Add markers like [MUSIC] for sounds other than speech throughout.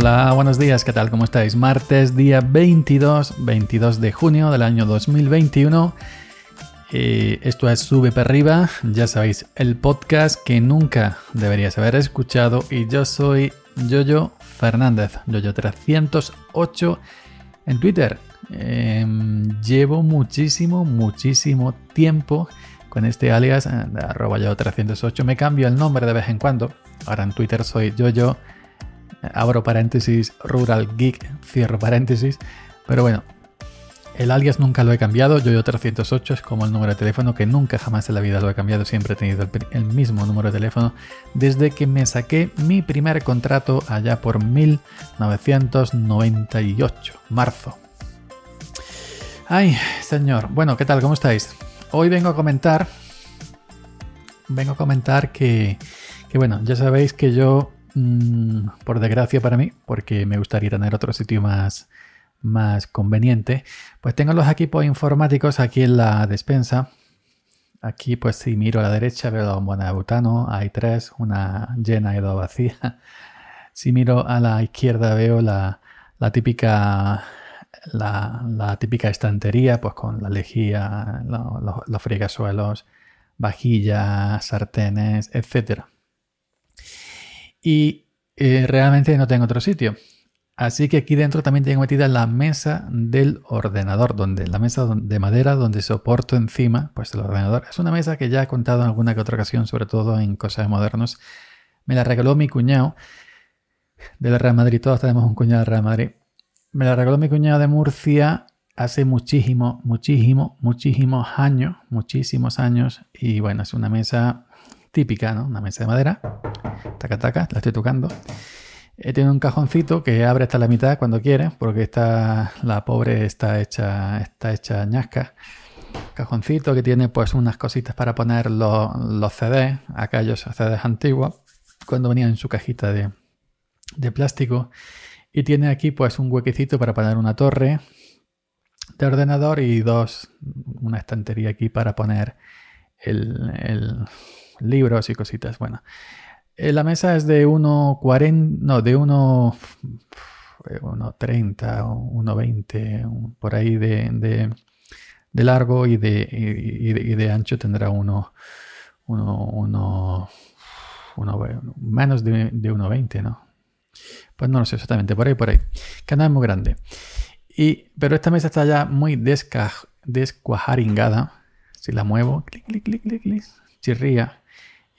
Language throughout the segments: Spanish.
Hola, buenos días, ¿qué tal? ¿Cómo estáis? Martes, día 22, 22 de junio del año 2021. Eh, esto es Sube para arriba, ya sabéis, el podcast que nunca deberías haber escuchado y yo soy Yoyo Fernández, Yoyo308 en Twitter. Em, llevo muchísimo, muchísimo tiempo con este alias eh, arroba yo308. Me cambio el nombre de vez en cuando. Ahora en Twitter soy Yoyo, abro paréntesis, Rural Geek, cierro paréntesis. Pero bueno, el alias nunca lo he cambiado, Yoyo308 es como el número de teléfono que nunca jamás en la vida lo he cambiado, siempre he tenido el, mismo número de teléfono desde que me saqué mi primer contrato allá por 1998, marzo. Ay, señor, bueno, ¿qué tal? ¿Cómo estáis? Hoy vengo a comentar, vengo a comentar que, que bueno, ya sabéis que yo, mm, por desgracia para mí, porque me gustaría tener otro sitio más más conveniente, pues tengo los equipos informáticos aquí en la despensa. Aquí pues si miro a la derecha veo de butano, hay tres, una llena y dos vacías. [LAUGHS] Si miro a la izquierda veo la, típica la, típica estantería, pues con la lejía, los, los fregasuelos, vajillas, sartenes, etc. Y eh, realmente no tengo otro sitio. Así que aquí dentro también tengo metida la mesa del ordenador, donde la mesa de madera donde soporto encima pues el ordenador. Es una mesa que ya he contado en alguna que otra ocasión, sobre todo en cosas modernas. Me la regaló mi cuñado del Real Madrid. Todos tenemos un cuñado del Real Madrid. Me la regaló mi cuñado de Murcia hace muchísimo, muchísimo, muchísimos años, muchísimos años. Y bueno, es una mesa típica, ¿no? Una mesa de madera. Taca, taca, la estoy tocando. Eh, tiene un cajoncito que abre hasta la mitad cuando quiere, porque está, la pobre está hecha, está hecha ñasca. Cajoncito que tiene pues unas cositas para poner los, los CDs, aquellos CDs antiguos, cuando venían en su cajita de, de plástico. Y tiene aquí pues un huequecito para poner una torre de ordenador y dos, una estantería aquí para poner el, el libros y cositas. Bueno, eh, la mesa es de 1,40, no, de 1,30 o 1,20, por ahí de, de, largo y de, y, de, ancho tendrá uno, uno, menos de, de 1,20, ¿no? Pues no lo sé exactamente, por ahí, por ahí. Que no es muy grande. Y, pero esta mesa está ya muy desca, descuajaringada. Si la muevo, clic, clic, clic, clic, clic, chirría.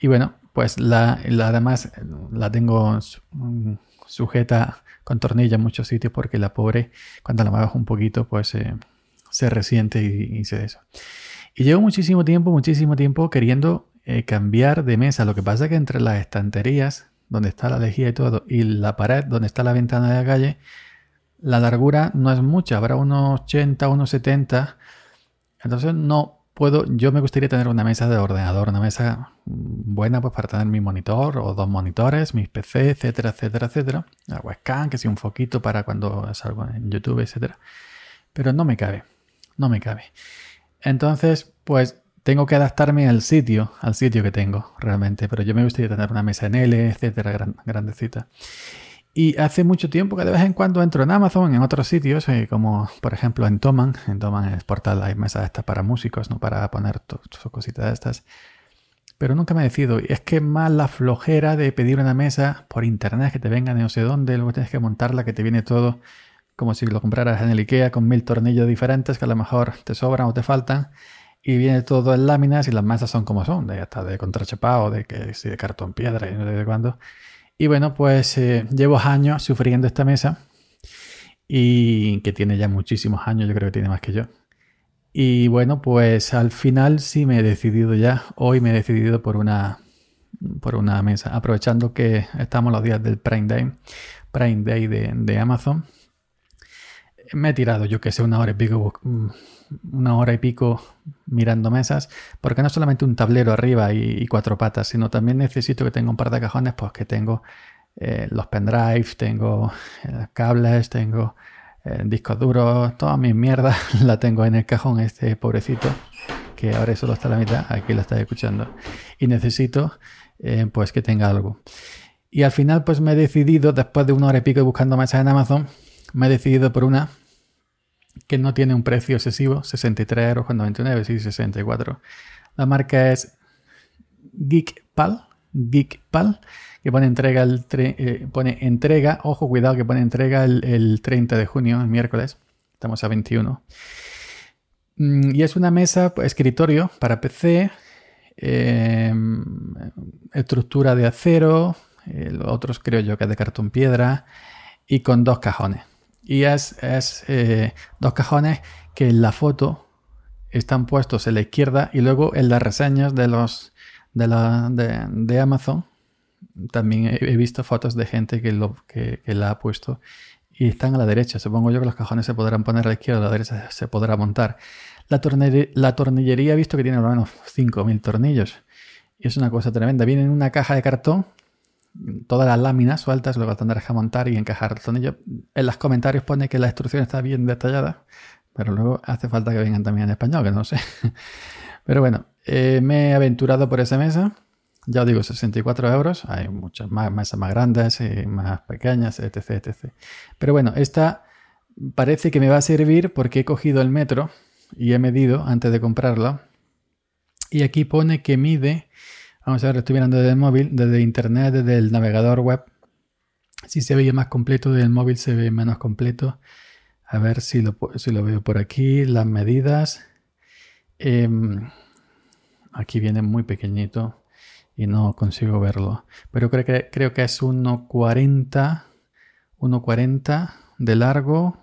Y bueno, pues la, además la tengo sujeta con tornilla en muchos sitios porque la pobre cuando la bajo un poquito pues eh, se resiente y, se eso. Y llevo muchísimo tiempo, muchísimo tiempo queriendo eh, cambiar de mesa. Lo que pasa es que entre las estanterías donde está la lejía y todo y la pared donde está la ventana de la calle, la largura no es mucha, habrá unos 80, unos 70. Entonces no puedo, yo me gustaría tener una mesa de ordenador, una mesa buena pues para tener mi monitor o dos monitores, mis PC, etcétera, etcétera, etcétera. La webcam, que sea un foquito para cuando salgo en YouTube, etcétera. Pero no me cabe, no me cabe. Entonces, pues tengo que adaptarme al sitio, al sitio que tengo realmente. Pero yo me gustaría tener una mesa en L, etcétera, grandecita. Y hace mucho tiempo que de vez en cuando entro en Amazon, en otros sitios, eh, como por ejemplo en Toman. En Toman es portal, hay mesas estas para músicos, no para poner sus cositas de estas. Pero nunca me decido. Y es que más la flojera de pedir una mesa por internet que te venga de no sé dónde, luego tienes que montarla, que te viene todo como si lo compraras en el IKEA con mil tornillos diferentes que a lo mejor te sobran o te faltan. Y viene todo en láminas y las mesas son como son, de hasta de contrachapado, de que si de cartón piedra y no sé de cuándo. Y bueno, pues eh, llevo años sufriendo esta mesa y que tiene ya muchísimos años, yo creo que tiene más que yo. Y bueno, pues al final sí me he decidido ya, hoy me he decidido por una, por una mesa, aprovechando que estamos los días del Prime Day, Prime Day de, de Amazon. Me he tirado, yo que sé, una hora y pico una hora y pico mirando mesas, porque no solamente un tablero arriba y, cuatro patas, sino también necesito que tenga un par de cajones, pues que tengo eh, los pendrives, tengo eh, cables, tengo eh, discos duros, toda mi mierda [LAUGHS] la tengo en el cajón este pobrecito, que ahora solo está a la mitad, aquí lo estáis escuchando, y necesito pues que tenga algo. Y al final, pues me he decidido, después de una hora y pico buscando mesas en Amazon, me he decidido por una que no tiene un precio excesivo, 63 euros con 99, sí, 64. La marca es Geekpal, Geekpal, que pone entrega, el eh, pone entrega, ojo, cuidado, que pone entrega el, 30 de junio, el miércoles, estamos a 21. Mm, y es una mesa, pues, escritorio para PC, em, estructura de acero, otros creo yo que es de cartón piedra, y con dos cajones. Y es, eh, dos cajones que en la foto están puestos en la izquierda y luego en las reseñas de los de, la, de, Amazon también he, visto fotos de gente que, lo, que, la ha puesto y están a la derecha. Supongo yo que los cajones se podrán poner a la izquierda, a la derecha se podrá montar. La, la tornillería he visto que tiene al menos 5.000 tornillos. Y es una cosa tremenda. Viene en una caja de cartón todas las láminas sueltas, luego tendrás que montar y encajar el tornillo. En los comentarios pone que la instrucción está bien detallada, pero luego hace falta que vengan también en español, que no sé. [LAUGHS] Pero bueno, eh, me he aventurado por esa mesa. Ya os digo, 64 euros. Hay muchas más mesas más grandes y más pequeñas, etc, etc. Pero bueno, esta parece que me va a servir porque he cogido el metro y he medido antes de comprarla. Y aquí pone que mide Vamos a ver, estoy mirando desde el móvil, desde internet, desde el navegador web. Si se veía más completo, desde el móvil se ve menos completo. A ver si lo, veo por aquí. Las medidas. Em, aquí viene muy pequeñito y no consigo verlo. Pero creo que, creo que es 1,40. 1,40 de largo.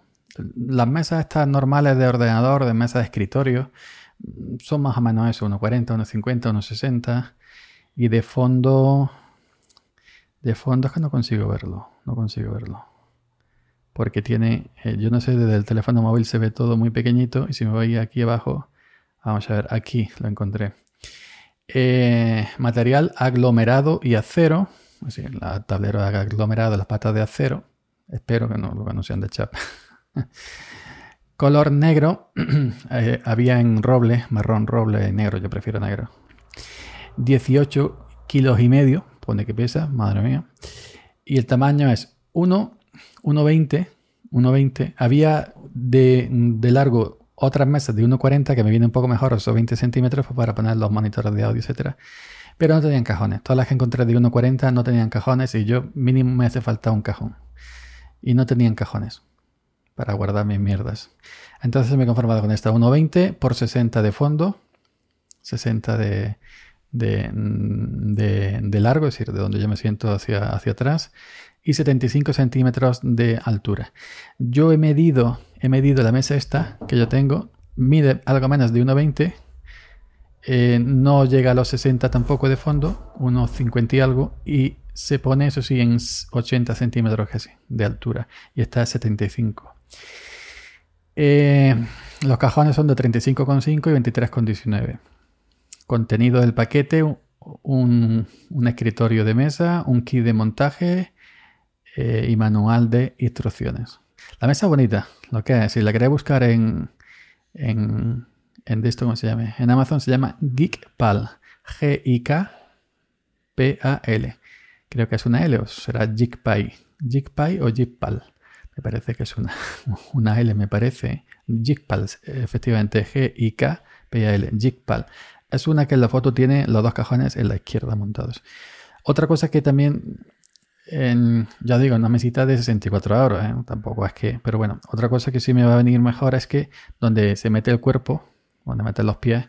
Las mesas estas normales de ordenador, de mesa de escritorio, son más o menos eso, 1,40, 1,50, 1,60. Y de fondo, de fondo es que no consigo verlo, no consigo verlo. Porque tiene, eh, yo no sé, desde el teléfono móvil se ve todo muy pequeñito y si me voy aquí abajo, vamos a ver, aquí lo encontré. Eh, material aglomerado y acero, la tablero aglomerado, las patas de acero. Espero que no, que no sean de chapa. [LAUGHS] Color negro, [CLEARS THROAT] eh, había en roble, marrón, roble, negro, yo prefiero negro. 18 kilos y medio, pone que pesa, madre mía. Y el tamaño es 1, 1,20, 1,20. Había de, largo otras mesas de 1,40 que me vienen un poco mejor, esos 20 centímetros para poner los monitores de audio, etcétera. Pero no tenían cajones. Todas las que encontré de 1,40 no tenían cajones y yo mínimo me hace falta un cajón. Y no tenían cajones para guardar mis mierdas. Entonces me he conformado con esta 1,20 por 60 de fondo, 60 de, de, largo, es decir, de donde yo me siento hacia, hacia atrás, y 75 centímetros de altura. Yo he medido, he medido la mesa esta que yo tengo, mide algo menos de 1,20, eh, no llega a los 60 tampoco de fondo, unos 50 y algo, y se pone, eso sí, en 80 centímetros de altura, y está a 75. Eh, los cajones son de 35,5 y 23,19 contenido del paquete, un, escritorio de mesa, un kit de montaje eh, y manual de instrucciones. La mesa bonita, lo que es, si la queréis buscar en, en, en esto, ¿cómo se llama? En Amazon se llama Geekpal, G-I-K-P-A-L. Creo que es una L o será Geekpie. Geekpie o Geekpal. Me parece que es una, [LAUGHS] una L, me parece. Geekpal, efectivamente, G-I-K-P-A-L. Geekpal. Es una que en la foto tiene los dos cajones en la izquierda montados. Otra cosa que también, ya digo, una mesita de 64 euros, ¿eh? tampoco es que, pero bueno, otra cosa que sí me va a venir mejor es que donde se mete el cuerpo, donde meten los pies,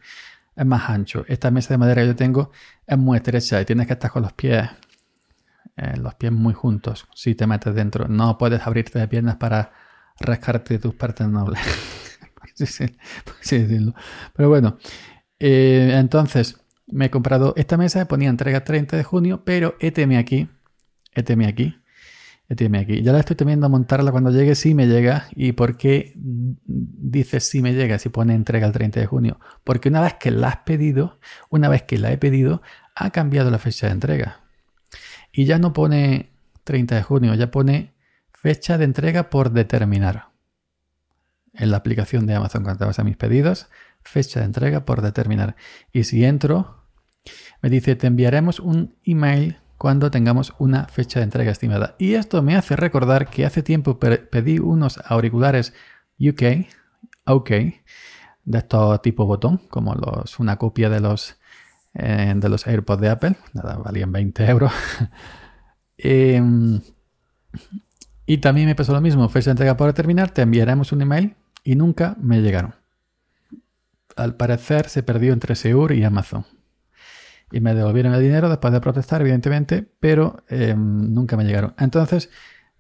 es más ancho. Esta mesa de madera que yo tengo es muy estrecha y tienes que estar con los pies, eh, los pies muy juntos si te metes dentro. No puedes abrirte de piernas para rascarte tus partes nobles. [LAUGHS] Pero bueno, eh, entonces, me he comprado esta mesa, ponía entrega 30 de junio, pero éteme aquí, éteme aquí, éteme aquí. Ya la estoy temiendo a montarla cuando llegue, si me llega. ¿Y por qué dice si me llega, si pone entrega el 30 de junio? Porque una vez que la has pedido, una vez que la he pedido, ha cambiado la fecha de entrega. Y ya no pone 30 de junio, ya pone fecha de entrega por determinar. En la aplicación de Amazon, cuando te vas a mis pedidos, fecha de entrega por determinar. Y si entro, me dice, te enviaremos un email cuando tengamos una fecha de entrega estimada. Y esto me hace recordar que hace tiempo pedí unos auriculares UK, OK, de estos tipo botón, como los, una copia de los, eh, de los AirPods de Apple. Nada, valían 20 euros. [LAUGHS] Em, y también me pasó lo mismo. Fecha de entrega por terminar, te enviaremos un email y nunca me llegaron. Al parecer se perdió entre Seur y Amazon. Y me devolvieron el dinero después de protestar, evidentemente, pero em, nunca me llegaron. Entonces,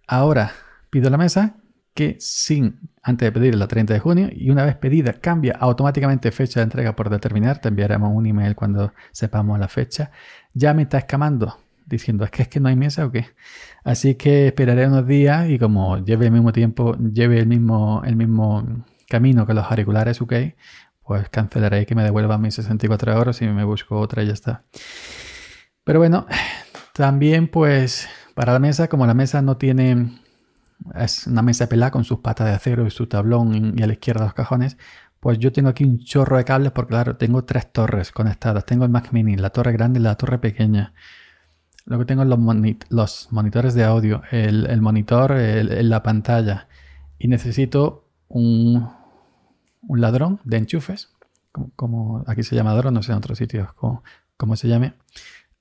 ahora pido la mesa que sin, antes de pedir la 30 de junio, y una vez pedida, cambia automáticamente fecha de entrega por determinar, te enviaremos un email cuando sepamos la fecha, ya me está escamando diciendo, es que es que no hay mesa o qué. Así que esperaré unos días y como lleve el mismo tiempo, lleve el mismo, el mismo camino que los auriculares UK, pues cancelaré que me devuelvan mis 64 euros y me busco otra y ya está. Pero bueno, también pues para la mesa, como la mesa no tiene es una mesa pelada con sus patas de acero y su tablón y a la izquierda los cajones, pues yo tengo aquí un chorro de cables porque claro, tengo tres torres conectadas. Tengo el Mac Mini, la torre grande y la torre pequeña. Luego tengo los, los monitores de audio, el, monitor, el, la pantalla. Y necesito un, un ladrón de enchufes, como, aquí se llama ladrón, no sé en otros sitios cómo se llame.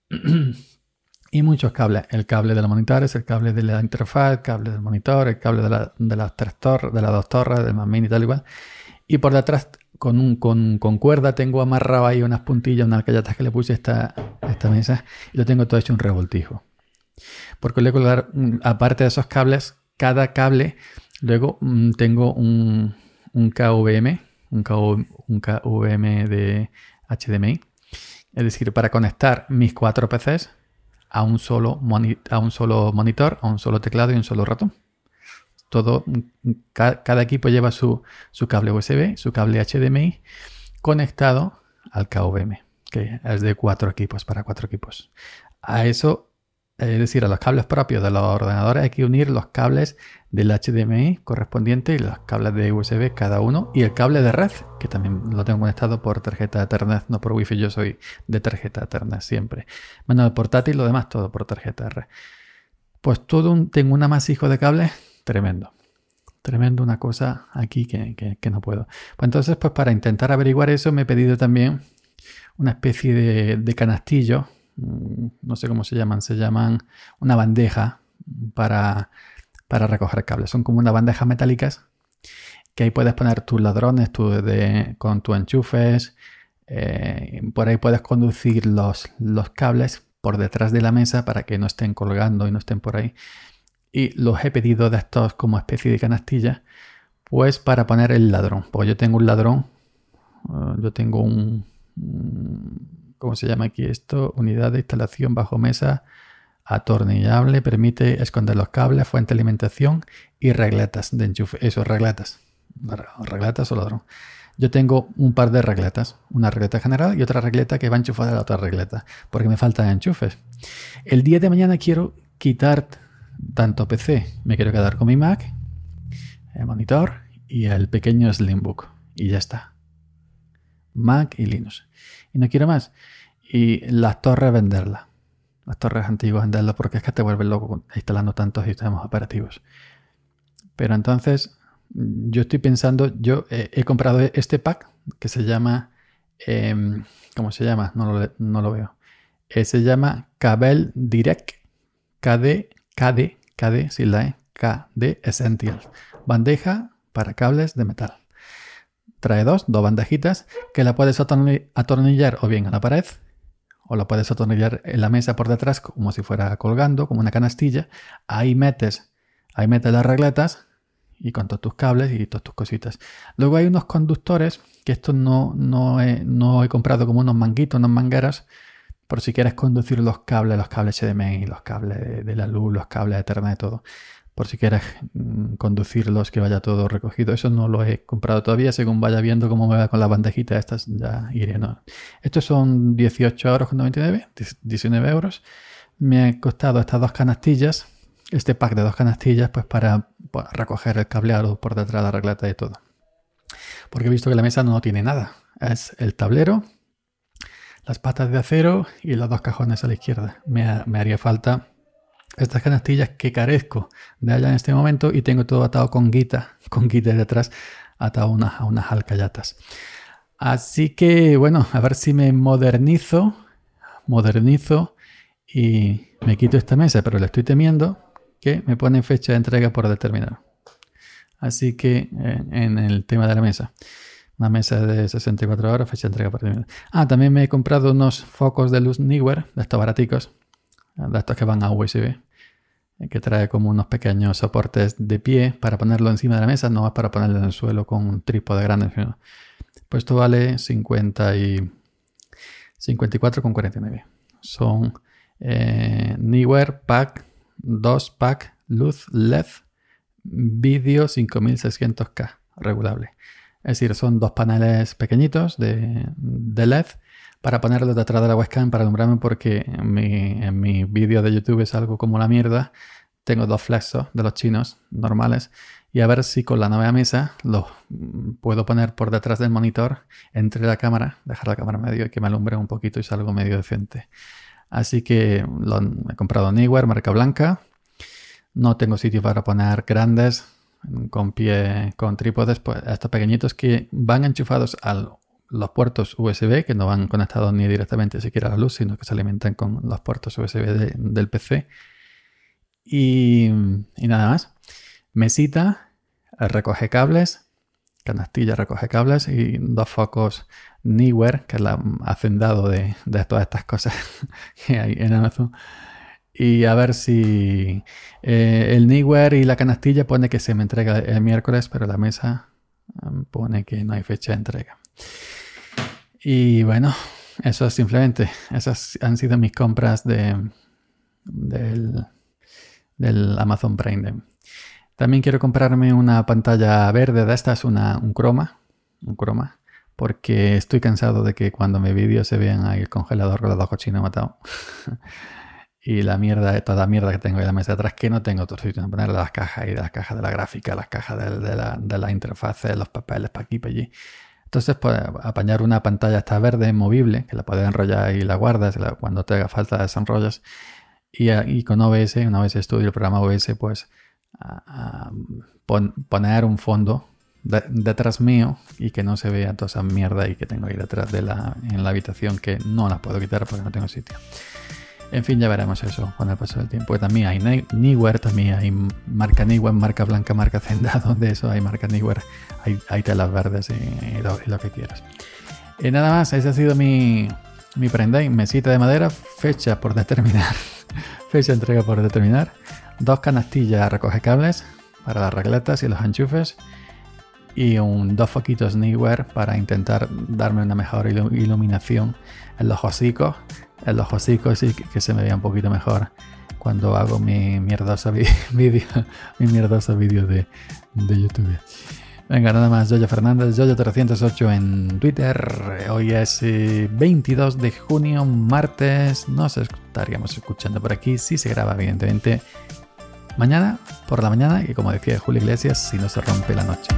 [CLEARS THROAT] y muchos cables. El cable de los monitores, el cable de la interfaz, el cable del monitor, el cable de, la, las tres torres, de las dos torres, del Mac Mini y tal igual. Y por detrás, con, un, con, con, cuerda, tengo amarrado ahí unas puntillas, unas alcayatas que le puse esta, esta mesa y lo tengo todo hecho un revoltijo. Porque luego, aparte de esos cables, cada cable, luego mm, tengo un, un KVM, un, KVM de HDMI. Es decir, para conectar mis cuatro PCs a un solo, a un solo monitor, a un solo teclado y un solo ratón. Todo, cada, equipo lleva su, cable USB, su cable HDMI conectado al KVM, que es de cuatro equipos, para cuatro equipos. A eso, es decir, a los cables propios de los ordenadores hay que unir los cables del HDMI correspondiente y los cables de USB cada uno y el cable de red, que también lo tengo conectado por tarjeta Ethernet, no por Wi-Fi, yo soy de tarjeta Ethernet siempre. Menos el portátil, lo demás todo por tarjeta de red. Pues todo un, tengo un amasijo de cables tremendo. Tremendo una cosa aquí que, no puedo. Pues entonces, pues para intentar averiguar eso me he pedido también una especie de, canastillo, no sé cómo se llaman, se llaman una bandeja para para recoger cables. Son como unas bandejas metálicas que ahí puedes poner tus ladrones con tus enchufes. Eh, por ahí puedes conducir los, los cables por detrás de la mesa para que no estén colgando y no estén por ahí. Y los he pedido de estos como especie de canastilla, pues para poner el ladrón. Porque yo tengo un ladrón, eh, yo tengo un, ¿cómo se llama aquí esto? Unidad de instalación bajo mesa atornillable, permite esconder los cables, fuente de alimentación y regletas de enchufe. Eso, regletas. Regletas o ladrón. Yo tengo un par de regletas, una regleta general y otra regleta que va enchufada a la otra regleta, porque me faltan enchufes. El día de mañana quiero quitar tanto PC, me quiero quedar con mi Mac, el monitor y el pequeño Slimbook. Y ya está. Mac y Linux. Y no quiero más. Y las torres venderlas las torres antiguas venderlo porque es que te vuelves loco instalando tantos sistemas operativos. Pero entonces, yo estoy pensando, yo he comprado este pack que se llama, em, ¿cómo se llama? No lo, veo. Eh, se llama Cabel Direct KD, KD, KD, si la E, KD Essential. Bandeja para cables de metal. Trae dos, dos bandejitas que la puedes atornillar o bien a la pared o lo puedes atornillar en la mesa por detrás como si fuera colgando, como una canastilla. Ahí metes, ahí metes las regletas y con todos tus cables y todas tus cositas. Luego hay unos conductores que esto no, no, he, no he comprado como unos manguitos, unas mangueras, por si quieres conducir los cables, los cables HDMI, los cables de la luz, los cables de Ethernet, todo por si quieres mm, conducirlos, que vaya todo recogido. Eso no lo he comprado todavía, según vaya viendo cómo me va con la bandejita estas, ya iré. Estos son 18 euros 99, 19 euros. Me ha costado estas dos canastillas, este pack de dos canastillas, pues para, recoger el cableado por detrás de la regleta y todo. Porque he visto que la mesa no tiene nada. Es el tablero, las patas de acero y los dos cajones a la izquierda. Me, haría falta estas canastillas que carezco de allá en este momento y tengo todo atado con guita, [LAUGHS] con guita detrás, atado a unas alcayatas. Así que bueno, a ver si me modernizo, modernizo y me quito esta mesa, pero le estoy temiendo que me pone fecha de entrega por determinar. Así que eh, en el tema de la mesa. Una mesa de 64 horas, fecha de entrega por determinar. Ah, también me he comprado unos focos de luz Neewer, de estos baraticos, de estos que van a USB, que trae como unos pequeños soportes de pie para ponerlo encima de la mesa, no es para ponerlo en el suelo con un trípode grande. Pues esto vale 50 y 54,49. Son eh, Neewer Pack 2 Pack Luz LED Video 5600K regulable. Es decir, son dos paneles pequeñitos de, LED para ponerlos detrás de la webcam para alumbrarme porque en mi, en mi vídeo de YouTube es algo como la mierda. Tengo dos flexos de los chinos normales y a ver si con la nueva mesa los puedo poner por detrás del monitor entre la cámara, dejar la cámara medio y que me alumbre un poquito y salgo medio decente. Así que lo, he comprado Neewer, marca blanca. No tengo sitio para poner grandes con pie, con trípodes, pues estos pequeñitos que van enchufados a los puertos USB, que no van conectados ni directamente siquiera a la luz, sino que se alimentan con los puertos USB del PC. Y, nada más. Mesita, recoge cables, canastilla recoge cables y dos focos Neewer, que es el hacendado de, todas estas cosas [LAUGHS] que hay en Amazon. Y a ver si eh, el Neewer y la canastilla pone que se me entrega el miércoles, pero la mesa um, pone que no hay fecha de entrega. Y bueno, eso es simplemente, esas han sido mis compras de, del, del Amazon Prime. También quiero comprarme una pantalla verde de estas, una, un croma, un croma, porque estoy cansado de que cuando me vídeo se vean ahí el congelador con los dos cochinos matados. [LAUGHS] y la mierda, toda la mierda que tengo en la mesa de atrás, que no tengo otro sitio poner las cajas y de las cajas de la gráfica, las cajas de, la, de la interfaz, los papeles para aquí, para allí. Entonces, pues, apañar una pantalla esta verde, movible, que la puedes enrollar y la guardas, cuando te haga falta desenrollas. Y, y con OBS, una OBS Studio, el programa OBS, pues poner un fondo detrás mío y que no se vea toda esa mierda y que tengo ahí detrás de la, en la habitación que no la puedo quitar porque no tengo sitio. En fin, ya veremos eso con el paso del tiempo. También hay Neewer, también hay marca Neewer, marca blanca, marca Zendado, de eso hay marca Neewer, hay, hay telas verdes y, lo, que quieras. Y nada más, ese ha sido mi, mi prenda, mesita de madera, fecha por determinar, [LAUGHS] fecha de entrega por determinar dos canastillas recoge cables para las regletas y los enchufes y un, dos foquitos Neewer para intentar darme una mejor iluminación en los hocicos, los hocicos y que, se me vea un poquito mejor cuando hago mi mierdoso [LAUGHS] vídeo mi mierdoso vídeo de, de YouTube. Venga, nada más, Yoyo Fernández, Yoyo308 en Twitter. Hoy es 22 eh, de junio, martes. Nos estaríamos escuchando por aquí. Si se graba, evidentemente, mañana por la mañana y como decía Julio Iglesias, si no se rompe la noche.